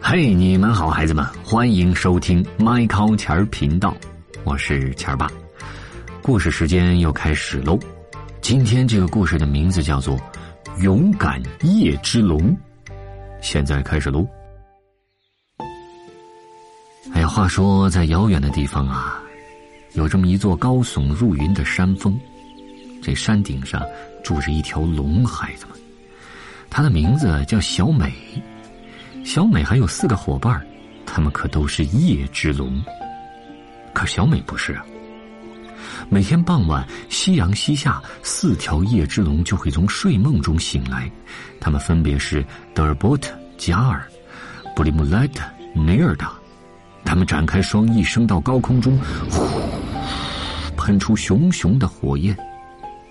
嘿，你们好，孩子们，欢迎收听麦考钱儿频道，我是钱儿爸。故事时间又开始喽。今天这个故事的名字叫做《勇敢夜之龙》，现在开始喽。哎呀，话说在遥远的地方啊，有这么一座高耸入云的山峰，这山顶上住着一条龙，孩子们，它的名字叫小美。小美还有四个伙伴，他们可都是夜之龙。可小美不是啊。每天傍晚，夕阳西下，四条夜之龙就会从睡梦中醒来。他们分别是德尔波特、加尔、布里姆莱特、尼尔达。他们展开双翼，升到高空中，呼，喷出熊熊的火焰。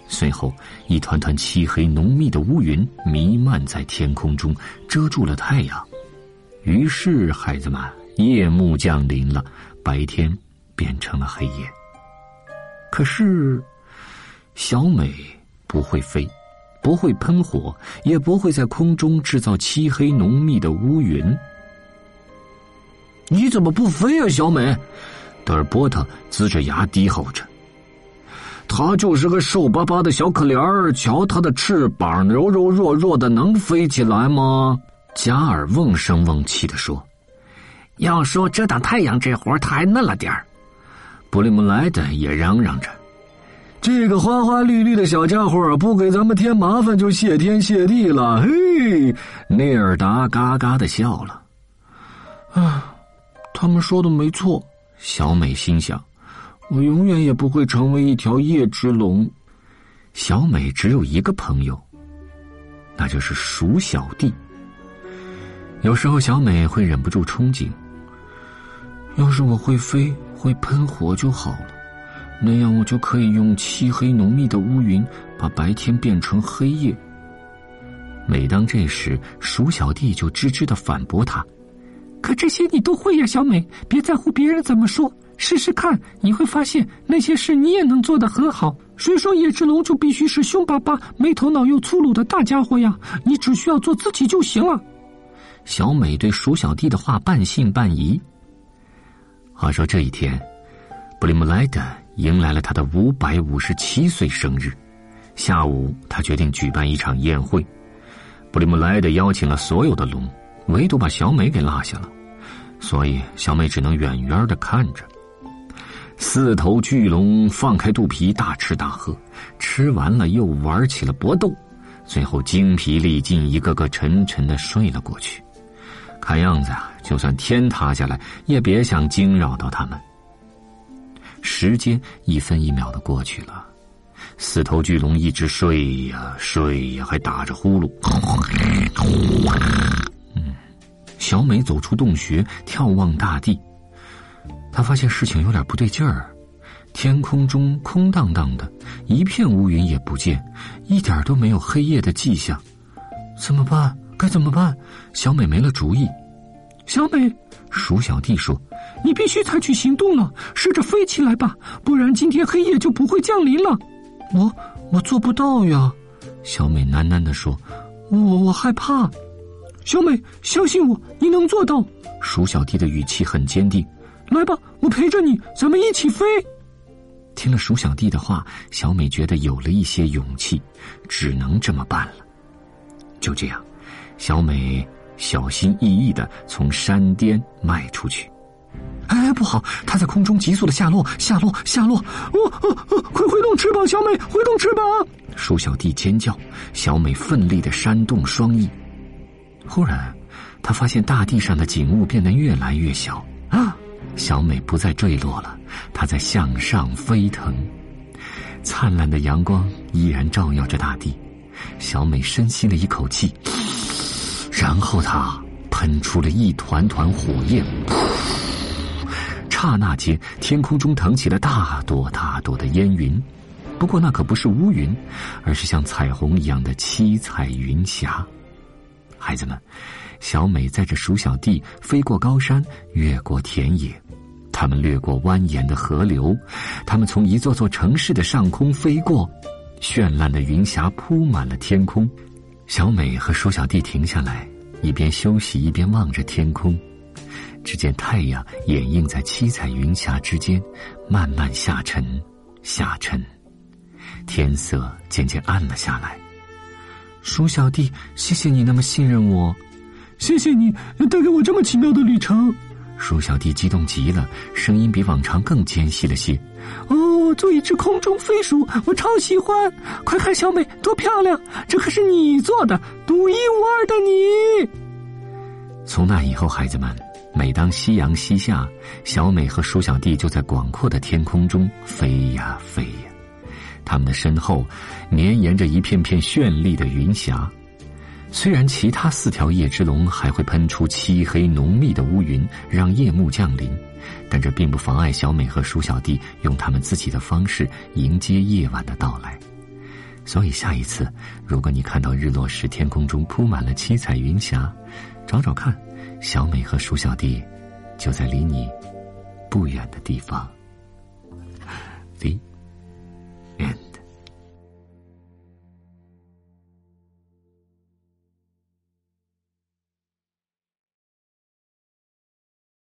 随后，一团团漆黑浓密的乌云弥漫在天空中，遮住了太阳。于是，孩子们，夜幕降临了，白天变成了黑夜。可是，小美不会飞，不会喷火，也不会在空中制造漆黑浓密的乌云。你怎么不飞啊，小美？德尔波特龇着牙低吼着：“他就是个瘦巴巴的小可怜儿，瞧他的翅膀柔柔弱弱的，能飞起来吗？”加尔瓮声瓮气的说：“要说遮挡太阳这活太嫩了点儿。”布里姆莱德也嚷嚷着：“这个花花绿绿的小家伙不给咱们添麻烦就谢天谢地了。”嘿，内尔达嘎嘎的笑了。啊，他们说的没错，小美心想：“我永远也不会成为一条夜之龙。”小美只有一个朋友，那就是鼠小弟。有时候，小美会忍不住憧憬：要是我会飞，会喷火就好了，那样我就可以用漆黑浓密的乌云把白天变成黑夜。每当这时，鼠小弟就吱吱的反驳他：“可这些你都会呀，小美，别在乎别人怎么说，试试看，你会发现那些事你也能做得很好。谁说野之龙就必须是凶巴巴、没头脑又粗鲁的大家伙呀？你只需要做自己就行了。”小美对鼠小弟的话半信半疑。话说这一天，布里姆莱德迎来了他的五百五十七岁生日。下午，他决定举办一场宴会。布里姆莱德邀请了所有的龙，唯独把小美给落下了，所以小美只能远远的看着。四头巨龙放开肚皮大吃大喝，吃完了又玩起了搏斗，最后精疲力尽，一个个沉沉的睡了过去。看样子啊，就算天塌下来，也别想惊扰到他们。时间一分一秒的过去了，四头巨龙一直睡呀睡呀，还打着呼噜。嗯，小美走出洞穴，眺望大地，她发现事情有点不对劲儿。天空中空荡荡的，一片乌云也不见，一点都没有黑夜的迹象。怎么办？该怎么办？小美没了主意。小美，鼠小弟说：“你必须采取行动了，试着飞起来吧，不然今天黑夜就不会降临了。”我我做不到呀，小美喃喃的说：“我我害怕。”小美，相信我，你能做到。鼠小弟的语气很坚定。来吧，我陪着你，咱们一起飞。听了鼠小弟的话，小美觉得有了一些勇气，只能这么办了。就这样。小美小心翼翼的从山巅迈出去，哎，不好！她在空中急速的下落，下落，下落！哦哦哦！快挥动翅膀，小美，挥动翅膀！鼠小弟尖叫，小美奋力的扇动双翼。忽然，她发现大地上的景物变得越来越小啊！小美不再坠落了，她在向上飞腾。灿烂的阳光依然照耀着大地，小美深吸了一口气。然后他喷出了一团团火焰，刹那间，天空中腾起了大朵大朵的烟云。不过那可不是乌云，而是像彩虹一样的七彩云霞。孩子们，小美载着鼠小弟飞过高山，越过田野，他们掠过蜿蜒的河流，他们从一座座城市的上空飞过，绚烂的云霞铺满了天空。小美和鼠小弟停下来，一边休息一边望着天空。只见太阳掩映在七彩云霞之间，慢慢下沉，下沉，天色渐渐暗了下来。鼠小弟，谢谢你那么信任我，谢谢你带给我这么奇妙的旅程。鼠小弟激动极了，声音比往常更尖细了些。哦，我做一只空中飞鼠，我超喜欢！快看，小美多漂亮，这可是你做的，独一无二的你。从那以后，孩子们。每当夕阳西下，小美和鼠小弟就在广阔的天空中飞呀飞呀，他们的身后绵延着一片片绚丽的云霞。虽然其他四条夜之龙还会喷出漆黑浓密的乌云，让夜幕降临，但这并不妨碍小美和鼠小弟用他们自己的方式迎接夜晚的到来。所以下一次，如果你看到日落时天空中铺满了七彩云霞，找找看。小美和鼠小弟就在离你不远的地方。